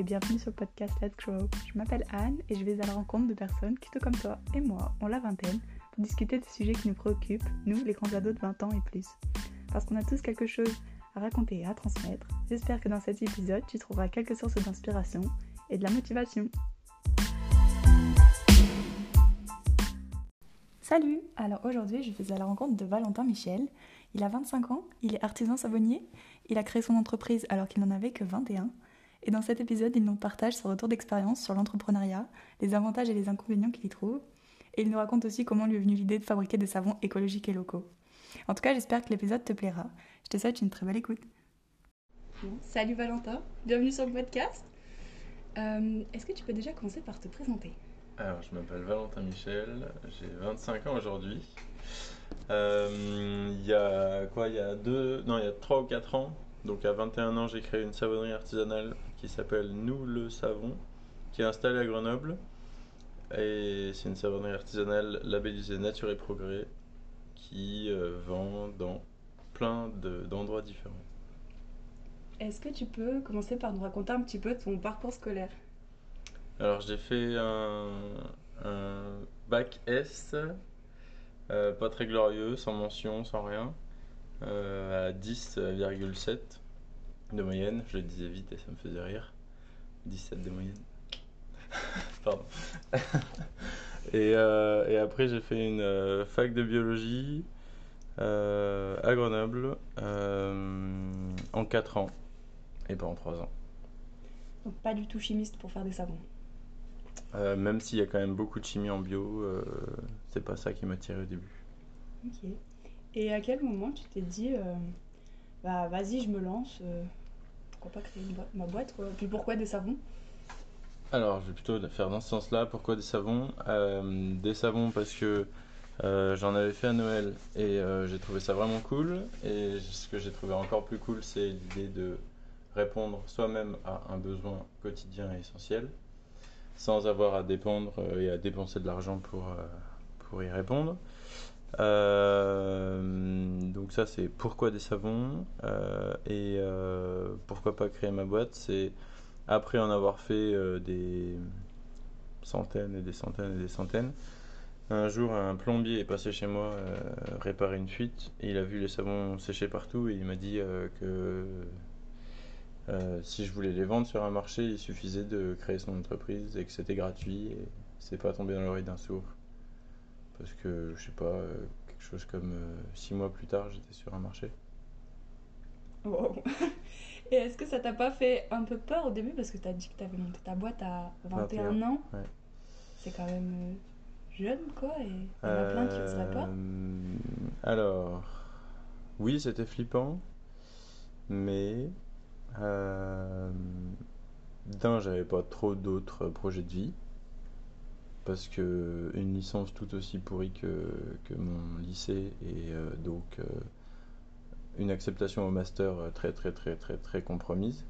et bienvenue sur le podcast Let's Grow. Je m'appelle Anne et je vais à la rencontre de personnes qui, tout comme toi et moi, ont la vingtaine pour discuter de sujets qui nous préoccupent, nous, les grands ados de 20 ans et plus. Parce qu'on a tous quelque chose à raconter et à transmettre, j'espère que dans cet épisode, tu trouveras quelques sources d'inspiration et de la motivation. Salut Alors aujourd'hui, je vais à la rencontre de Valentin Michel. Il a 25 ans, il est artisan savonnier, il a créé son entreprise alors qu'il n'en avait que 21. Et dans cet épisode, il nous partage son retour d'expérience sur l'entrepreneuriat, les avantages et les inconvénients qu'il y trouve. Et il nous raconte aussi comment lui est venue l'idée de fabriquer des savons écologiques et locaux. En tout cas, j'espère que l'épisode te plaira. Je te souhaite une très belle écoute. salut Valentin, bienvenue sur le podcast. Euh, est-ce que tu peux déjà commencer par te présenter? Alors, je m'appelle Valentin Michel, j'ai 25 ans aujourd'hui. Euh, il y a quoi? Il y a deux, non, il y a 3 ou 4 ans, donc à 21 ans, j'ai créé une savonnerie artisanale qui s'appelle Nous le Savon, qui est installée à Grenoble. Et c'est une savonnerie artisanale labellisée Nature et Progrès qui euh, vend dans plein d'endroits différents. Est-ce que tu peux commencer par nous raconter un petit peu ton parcours scolaire? Alors j'ai fait un, bac S, euh, pas très glorieux, sans mention, sans rien, euh, à 10,7 de moyenne. Je le disais vite et ça me faisait rire. 17 de moyenne. Pardon. et, euh, et, après, j'ai fait une euh, fac de biologie euh, à Grenoble en 4 ans et pas en 3 ans. Donc, pas du tout chimiste pour faire des savons Même s'il y a quand même beaucoup de chimie en bio, c'est pas ça qui m'a tiré au début. Ok. Et à quel moment tu t'es dit, bah vas-y, je me lance, pourquoi pas créer ma boîte Puis pourquoi des savons? Alors, je vais plutôt faire dans ce sens-là. Pourquoi des savons? Euh, Des savons parce que euh, j'en avais fait à Noël et euh, j'ai trouvé ça vraiment cool. Et ce que j'ai trouvé encore plus cool, c'est l'idée de répondre soi-même à un besoin quotidien et essentiel, sans avoir à dépendre et à dépenser de l'argent pour y répondre. Donc ça, c'est pourquoi des savons et pourquoi pas créer ma boîte, c'est après en avoir fait euh, des centaines et des centaines et des centaines, un jour, un plombier est passé chez moi euh, réparer une fuite et il a vu les savons sécher partout et il m'a dit euh, que si je voulais les vendre sur un marché, il suffisait de créer son entreprise et que c'était gratuit et c'est pas tombé dans l'oreille d'un sourd. Parce que, je sais pas, quelque chose comme six mois plus tard, j'étais sur un marché. Et est-ce que ça t'a pas fait un peu peur au début? Parce que tu as dit que tu avais monté ta boîte à 21, ans. C'est quand même euh, jeune, quoi. Et il y en a plein qui n'oseraient pas. Euh, alors, oui, c'était flippant. Mais. Euh, D'un, j'avais pas trop d'autres projets de vie. Parce que une licence tout aussi pourrie que, mon lycée, et euh, donc une acceptation au master euh, très très très très très compromise.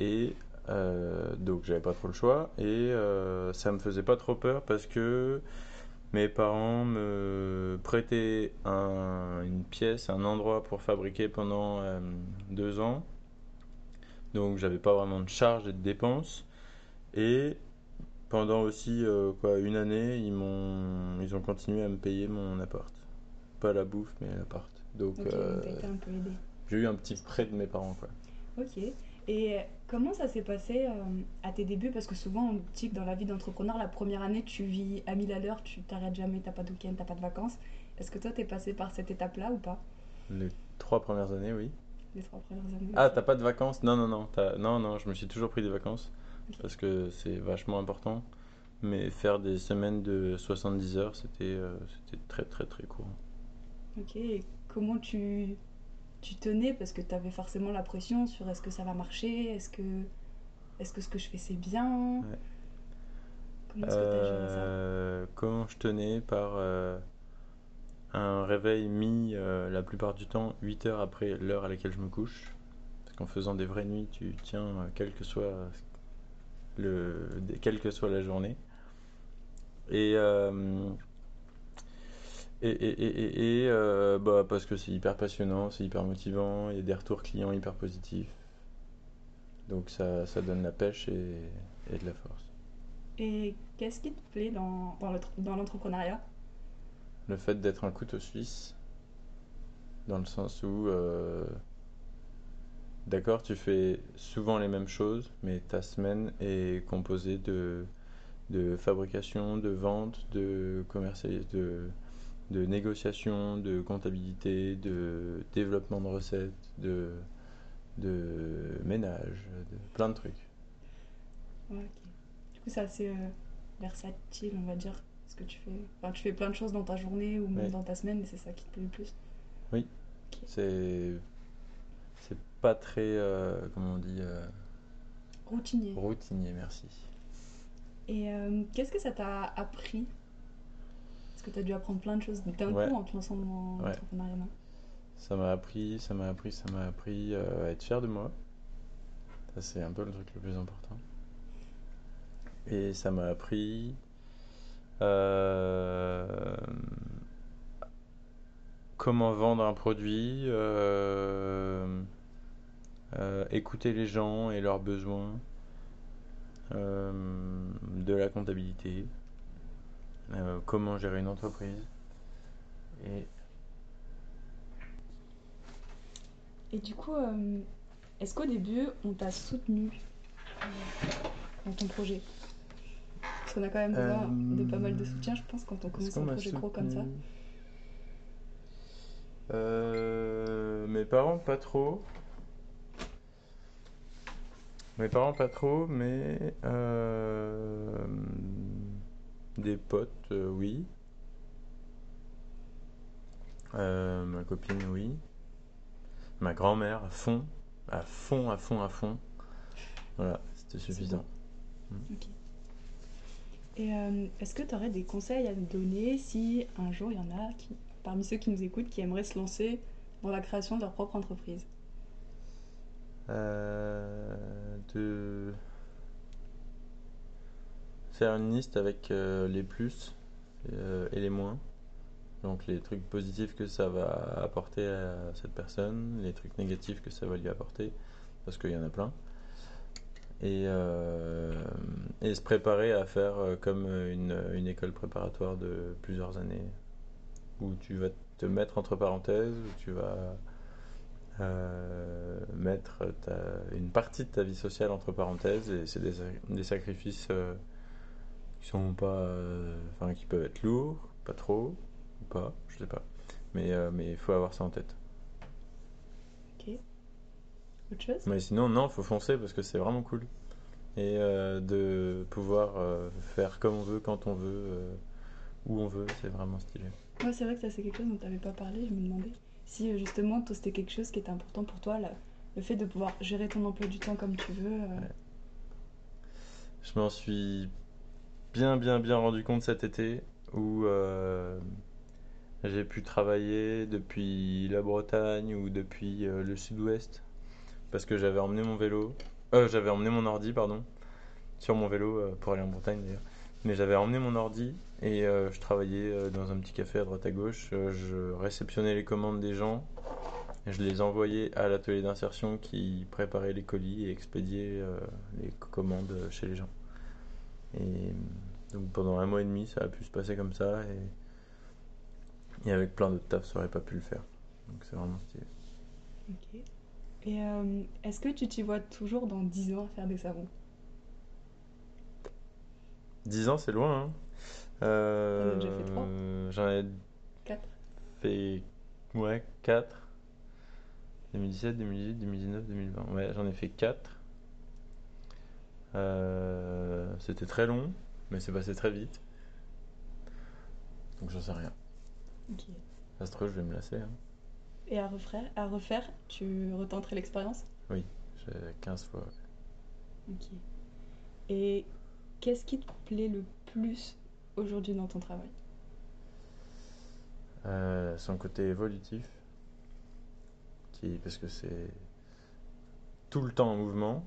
Et euh, donc j'avais pas trop le choix et euh, ça me faisait pas trop peur parce que mes parents me prêtaient une pièce, un endroit pour fabriquer pendant deux ans. Donc j'avais pas vraiment de charges et de dépenses. Et pendant aussi quoi, une année, ils, m'ont, ils ont continué à me payer mon appart. Pas la bouffe, mais l'appart. Donc, euh, j'ai eu un petit prêt de mes parents. Quoi. Ok. Et comment ça s'est passé euh, à tes débuts? Parce que souvent, on dit que dans la vie d'entrepreneur, la première année, tu vis à 1000 à l'heure, tu t'arrêtes jamais, t'as pas de week-end, t'as pas de vacances. Est-ce que toi, t'es passé par cette étape-là ou pas? Les trois premières années, oui. Les trois premières années. Ah, t'as pas de vacances? Non, non, non. Non, non, je me suis toujours pris des vacances. Parce que c'est vachement important. Mais faire des semaines de 70 heures, c'était euh, très, très, très courant. Ok, comment tu, tu tenais? Parce que tu avais forcément la pression sur est-ce que ça va marcher? Est-ce que, est que ce que je fais c'est bien? Comment est-ce que tu as géré ça? Euh, Comment je tenais Par euh, un réveil mis euh, la plupart du temps 8 heures après l'heure à laquelle je me couche. Parce qu'en faisant des vraies nuits, tu tiens quel que soit, le, quelle que soit la journée. Et et, et, et, et euh, bah, parce que c'est hyper passionnant, c'est hyper motivant, il y a des retours clients hyper positifs. Donc ça, ça donne la pêche et, et de la force. Et qu'est-ce qui te plaît dans, dans le- dans l'entrepreneuriat? Le fait d'être un couteau suisse, dans le sens où, euh, d'accord, tu fais souvent les mêmes choses, mais ta semaine est composée de, de fabrication, de vente, de commercial, de, de négociation, de comptabilité, de développement de recettes, de, de ménage, de plein de trucs. Ouais, ok. Du coup, c'est assez euh, versatile, on va dire, ce que tu fais. Enfin, tu fais plein de choses dans ta journée ou même Ouais. dans ta semaine, et c'est ça qui te plaît le plus. C'est, c'est pas très, euh, comment on dit, euh, Routinier. routinier, merci. Et euh, qu'est-ce que ça t'a appris? Parce que tu as dû apprendre plein de choses d'un Ouais. coup en te lançant dans Ouais. l'entrepreneuriat. Ça m'a appris, ça m'a appris, ça m'a appris euh, à être fier de moi. Ça, c'est un peu le truc le plus important. Et ça m'a appris euh, comment vendre un produit, euh, euh, écouter les gens et leurs besoins, euh, de la comptabilité, euh, comment gérer une entreprise. Et Et du coup, euh, est-ce qu'au début, on t'a soutenu dans ton projet? Parce qu'on a quand même besoin de pas mal de soutien, je pense, quand on commence un projet gros comme ça. Euh, mes parents, pas trop. Mes parents, pas trop, mais euh, des potes, euh, oui. Euh, ma copine, oui. Ma grand-mère, à fond, à fond, à fond, à fond. Voilà, c'était suffisant. Ok. Et est-ce que tu aurais des conseils à nous donner si un jour il y en a qui, parmi ceux qui nous écoutent qui aimeraient se lancer dans la création de leur propre entreprise? De faire une liste avec euh, les plus euh, et les moins. Donc les trucs positifs que ça va apporter à cette personne, les trucs négatifs que ça va lui apporter, parce qu'il y en a plein. Et, euh, et se préparer à faire euh, comme une, une école préparatoire de plusieurs années, où tu vas te mettre entre parenthèses, où tu vas euh, mettre ta- une partie de ta vie sociale entre parenthèses et c'est des, des sacrifices euh, qui sont pas euh, enfin qui peuvent être lourds pas trop ou pas je sais pas. Mais mais il faut avoir ça en tête. Ok. Autre chose? Mais sinon non faut foncer parce que c'est vraiment cool. Et de pouvoir faire comme on veut quand on veut où on veut c'est vraiment stylé. Ouais, c'est vrai que ça c'est quelque chose dont tu n'avais pas parlé, je me demandais si euh, justement toi c'était quelque chose qui était important pour toi, là, le fait de pouvoir gérer ton emploi du temps comme tu veux. euh. Je m'en suis bien, bien, bien rendu compte cet été où euh, j'ai pu travailler depuis la Bretagne ou depuis le sud-ouest parce que j'avais emmené mon vélo, j'avais emmené mon ordi, pardon, sur mon vélo pour aller en Bretagne d'ailleurs. Mais j'avais emmené mon ordi et euh, je travaillais euh, dans un petit café à droite à gauche. Euh, je réceptionnais les commandes des gens je les envoyais à l'atelier d'insertion qui préparait les colis et expédiait les commandes chez les gens. Et donc pendant un mois et demi, ça a pu se passer comme ça et, et avec plein d'autres tafs, ça aurait pas pu le faire. Donc c'est vraiment stylé. Ok. Et euh, est-ce que tu t'y vois toujours dans 10 ans faire des savons? 10 ans, c'est loin, hein. Euh, as déjà fait trois. J'en ai 4 fait ouais 4 2017 2018 2019 2020 ouais j'en ai fait 4 c'était très long mais c'est passé très vite. Donc j'en sais rien. Ok. ça se trouve je vais me lasser hein. Et à refaire, à refaire, tu retenterais l'expérience? J'ai 15 fois Ok. Et qu'est-ce qui te plaît le plus? Aujourd'hui dans ton travail Euh, son côté évolutif qui parce que c'est tout le temps en mouvement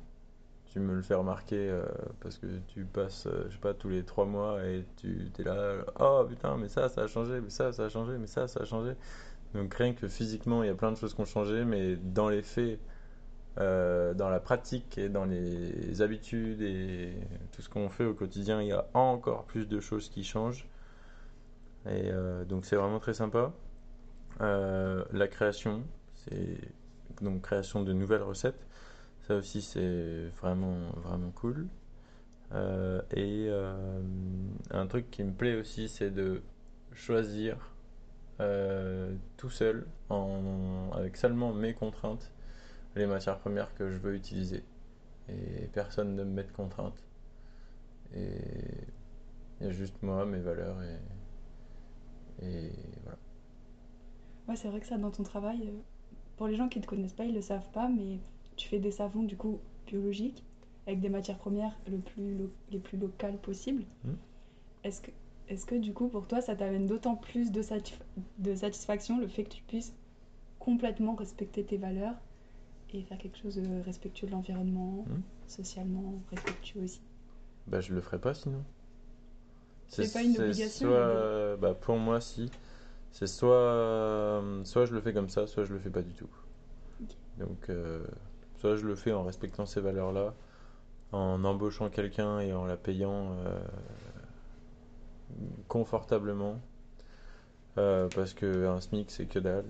tu me le fais remarquer euh, parce que tu passes euh, je sais pas tous les trois mois et tu es là oh putain mais ça ça a changé mais ça ça a changé mais ça ça a changé. Donc rien que physiquement il y a plein de choses qui ont changé mais dans les faits euh, dans la pratique et dans les habitudes et tout ce qu'on fait au quotidien, il y a encore plus de choses qui changent. Et euh, donc c'est vraiment très sympa. Euh, la création, c'est donc création de nouvelles recettes. Ça aussi c'est vraiment vraiment cool. et un truc qui me plaît aussi, c'est de choisir tout seul, avec seulement mes contraintes, les matières premières que je veux utiliser. Et personne ne me met de contraintes. Et il y a juste moi, mes valeurs et, et voilà. Ouais, c'est vrai que ça, dans ton travail, euh, pour les gens qui ne te connaissent pas, ils ne le savent pas, mais tu fais des savons du coup biologiques avec des matières premières le plus les plus locales possibles. Hmm. Est-ce que, est que du coup pour toi ça t'amène d'autant plus de, de satisfaction le fait que tu puisses complètement respecter tes valeurs et faire quelque chose de respectueux de l'environnement, hmm. socialement respectueux aussi. Bah, je le ferai pas sinon. C'est pas une obligation. Soit, bah, pour moi, si. C'est soit, soit je le fais comme ça, soit je le fais pas du tout. Donc, euh, soit je le fais en respectant ces valeurs-là, en embauchant quelqu'un et en la payant euh, confortablement, euh, parce que un SMIC c'est que dalle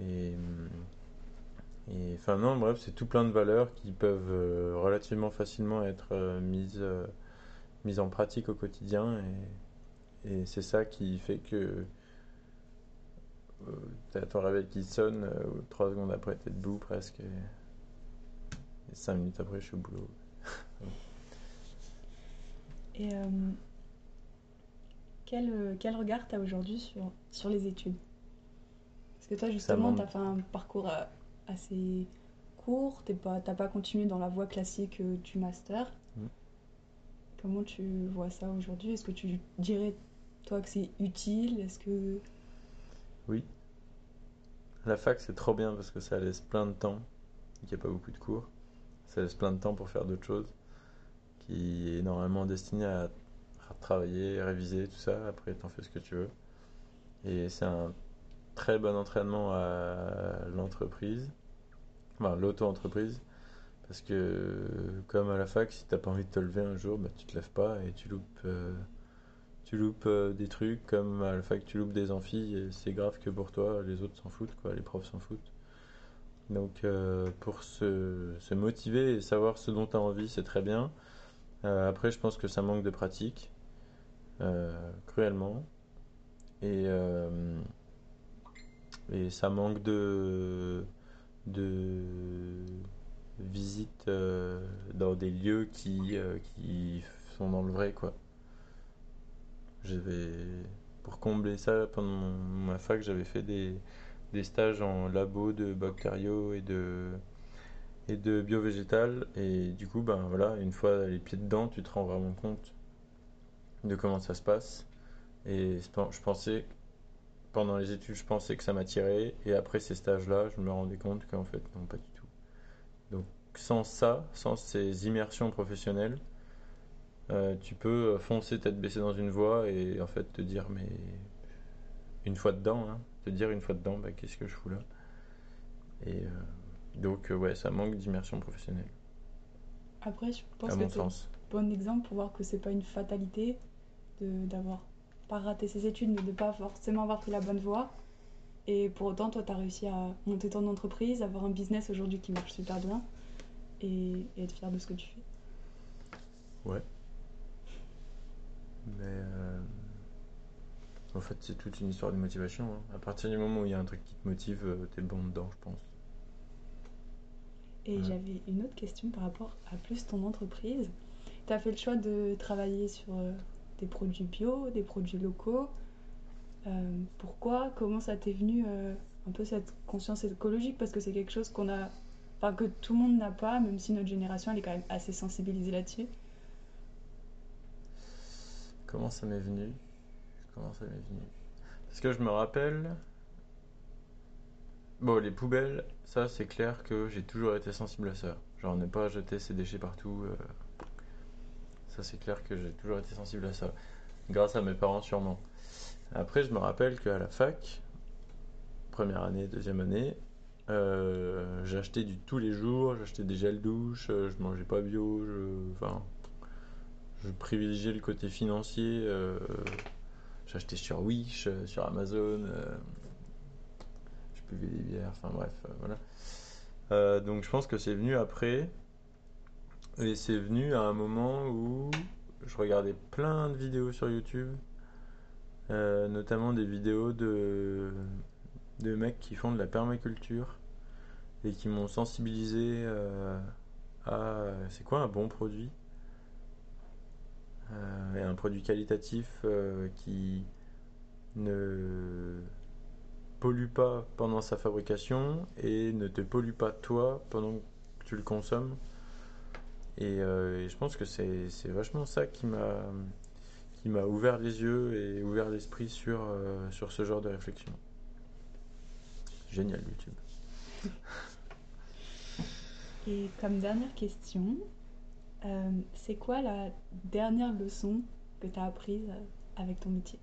et, et et enfin non, bref, c'est tout plein de valeurs qui peuvent euh, relativement facilement être euh, mises, euh, mises en pratique au quotidien. Et, et c'est ça qui fait que tu as ton réveil qui sonne, trois secondes après tu es debout presque. Et, cinq minutes après je suis au boulot. et quel, quel regard tu as aujourd'hui sur, sur les études? Parce que toi justement tu as fait un parcours assez court, tu pas, pas continué dans la voie classique euh, du master. Mm. Comment tu vois ça aujourd'hui? Est-ce que tu dirais, toi, que c'est utile? Est-ce que... Oui. La fac, c'est trop bien parce que ça laisse plein de temps. Il n'y a pas beaucoup de cours. Ça laisse plein de temps pour faire d'autres choses qui est normalement destiné à travailler, réviser, tout ça. Après, t'en fais ce que tu veux. Et c'est un très bon entraînement à l'entreprise, enfin l'auto-entreprise, parce que comme à la fac, si t'as pas envie de te lever un jour, bah, tu te lèves pas et tu loupes, euh, tu loupes euh, des trucs, comme à la fac tu loupes des amphis, c'est grave que pour toi, les autres s'en foutent, quoi, les profs s'en foutent. Donc euh, pour se, se, motiver et savoir ce dont tu as envie, c'est très bien. après, je pense que ça manque de pratique, cruellement. Et et ça manque de, de visites euh, dans des lieux qui, euh, qui sont dans le vrai, quoi. J'avais, pour combler ça, pendant ma fac, j'avais fait des, des stages en labo de bactériaux et de, et de bio-végétal. Et du coup, ben voilà, une fois les pieds dedans, tu te rends vraiment compte de comment ça se passe. Et je pensais pendant les études, je pensais que ça m'attirait. Et après ces stages-là, je me rendais compte qu'en fait, non, pas du tout. Donc, sans ça, sans ces immersions professionnelles, euh, tu peux foncer tête baissée dans une voie et en fait te dire, mais une fois dedans, hein, te dire une fois dedans, bah, qu'est-ce que je fous là? Et euh, donc, euh, ouais, ça manque d'immersion professionnelle. Après, je pense que c'est un bon exemple pour voir que c'est pas une fatalité d'avoir pas rater ses études, mais de pas forcément avoir pris la bonne voie. Et pour autant, toi, tu as réussi à monter ton entreprise, avoir un business aujourd'hui qui marche super bien et, être fier de ce que tu fais. Ouais. Mais euh, en fait, c'est toute une histoire de motivation. Hein. À partir du moment où il y a un truc qui te motive, euh, tu es bon dedans, je pense. Et j'avais une autre question par rapport à plus ton entreprise. Tu as fait le choix de travailler sur euh, des produits bio, des produits locaux. Euh, pourquoi Comment ça t'est venu euh, un peu cette conscience écologique? Parce que c'est quelque chose qu'on a, enfin que tout le monde n'a pas, même si notre génération elle est quand même assez sensibilisée là-dessus. Comment ça m'est venu? Comment ça m'est venu? Parce que je me rappelle. Bon, les poubelles, ça c'est clair que j'ai toujours été sensible à ça. Genre, ne pas jeter ces déchets partout. Euh, ça, c'est clair que j'ai toujours été sensible à ça. Grâce à mes parents, sûrement. Après, je me rappelle qu'à la fac, première année, deuxième année, Euh, j'achetais du tous les jours, j'achetais des gels douche, euh, je mangeais pas bio, je, enfin, je privilégiais le côté financier. euh, j'achetais sur Wish, sur Amazon, euh, je buvais des bières, enfin bref, voilà. Donc je pense que c'est venu après, et c'est venu à un moment où je regardais plein de vidéos sur YouTube, euh, notamment des vidéos de, de mecs qui font de la permaculture et qui m'ont sensibilisé euh, à c'est quoi un bon produit? Euh, et un produit qualitatif qui ne pollue pas pendant sa fabrication et ne te pollue pas toi pendant que tu le consommes. Et, euh, et je pense que c'est vachement ça qui m'a qui m'a ouvert les yeux et ouvert l'esprit sur, euh, sur ce genre de réflexion. Génial YouTube. Et comme dernière question, euh, c'est quoi la dernière leçon que tu as apprise avec ton métier?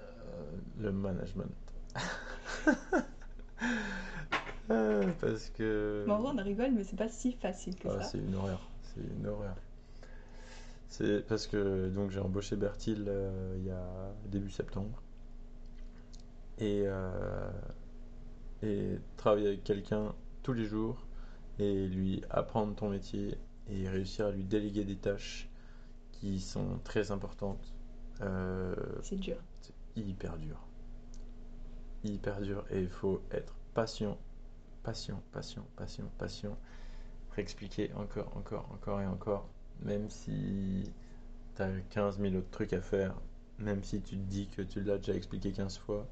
Euh, le management. Parce que. Bon, en vrai, on rigole, mais c'est pas si facile que Ah, ça. c'est une horreur. C'est une horreur. C'est parce que donc j'ai embauché Bertil euh, il y a début septembre. Et, euh, et travailler avec quelqu'un tous les jours et lui apprendre ton métier et réussir à lui déléguer des tâches qui sont très importantes. euh, C'est dur. c'est hyper dur. Hyper dur. Et il faut être patient. Patient, patient, patient, patient. Pour expliquer encore, encore, encore et encore. Même si tu as 15 000 autres trucs à faire. Même si tu te dis que tu l'as déjà expliqué 15 fois.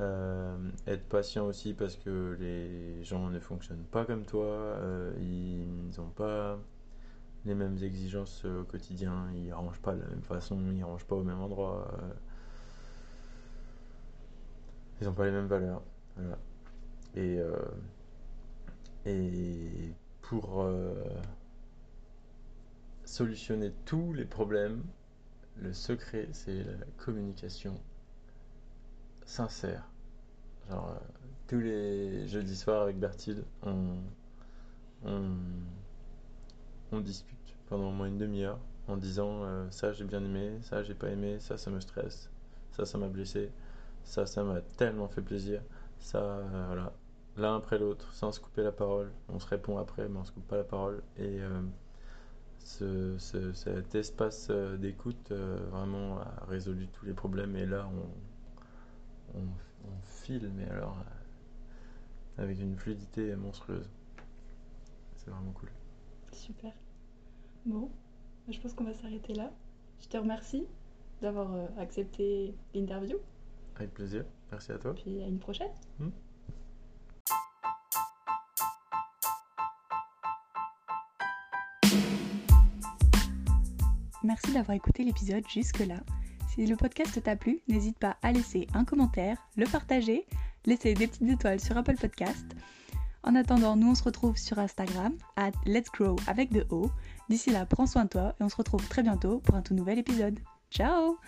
Euh, être patient aussi parce que les gens ne fonctionnent pas comme toi. euh, ils n'ont pas les mêmes exigences euh, au quotidien. Ils rangent pas de la même façon. Ils rangent pas au même endroit. ils n'ont pas les mêmes valeurs. Voilà. Et, et pour euh, solutionner tous les problèmes, le secret, c'est la communication sincère. Genre, euh, tous les jeudis soirs avec Bertille, on, on, discute pendant au moins une demi-heure en disant euh, ça j'ai bien aimé, ça j'ai pas aimé, ça ça me stresse, ça ça m'a blessé, ça ça m'a tellement fait plaisir, ça voilà. L'un après l'autre, sans se couper la parole. On se répond après, mais on se coupe pas la parole. Et euh, ce, ce- cet espace euh, d'écoute euh, vraiment a résolu tous les problèmes. Et là, on, on, on file, mais alors euh, avec une fluidité monstrueuse. C'est vraiment cool. Super. Bon, je pense qu'on va s'arrêter là. Je te remercie d'avoir accepté l'interview. Avec plaisir. Merci à toi. Puis à une prochaine. Merci d'avoir écouté l'épisode jusque-là. Si le podcast t'a plu, n'hésite pas à laisser un commentaire, le partager, laisser des petites étoiles sur Apple Podcast. En attendant, nous on se retrouve sur Instagram, at Let's Grow avec de O. D'ici là, prends soin de toi et on se retrouve très bientôt pour un tout nouvel épisode. Ciao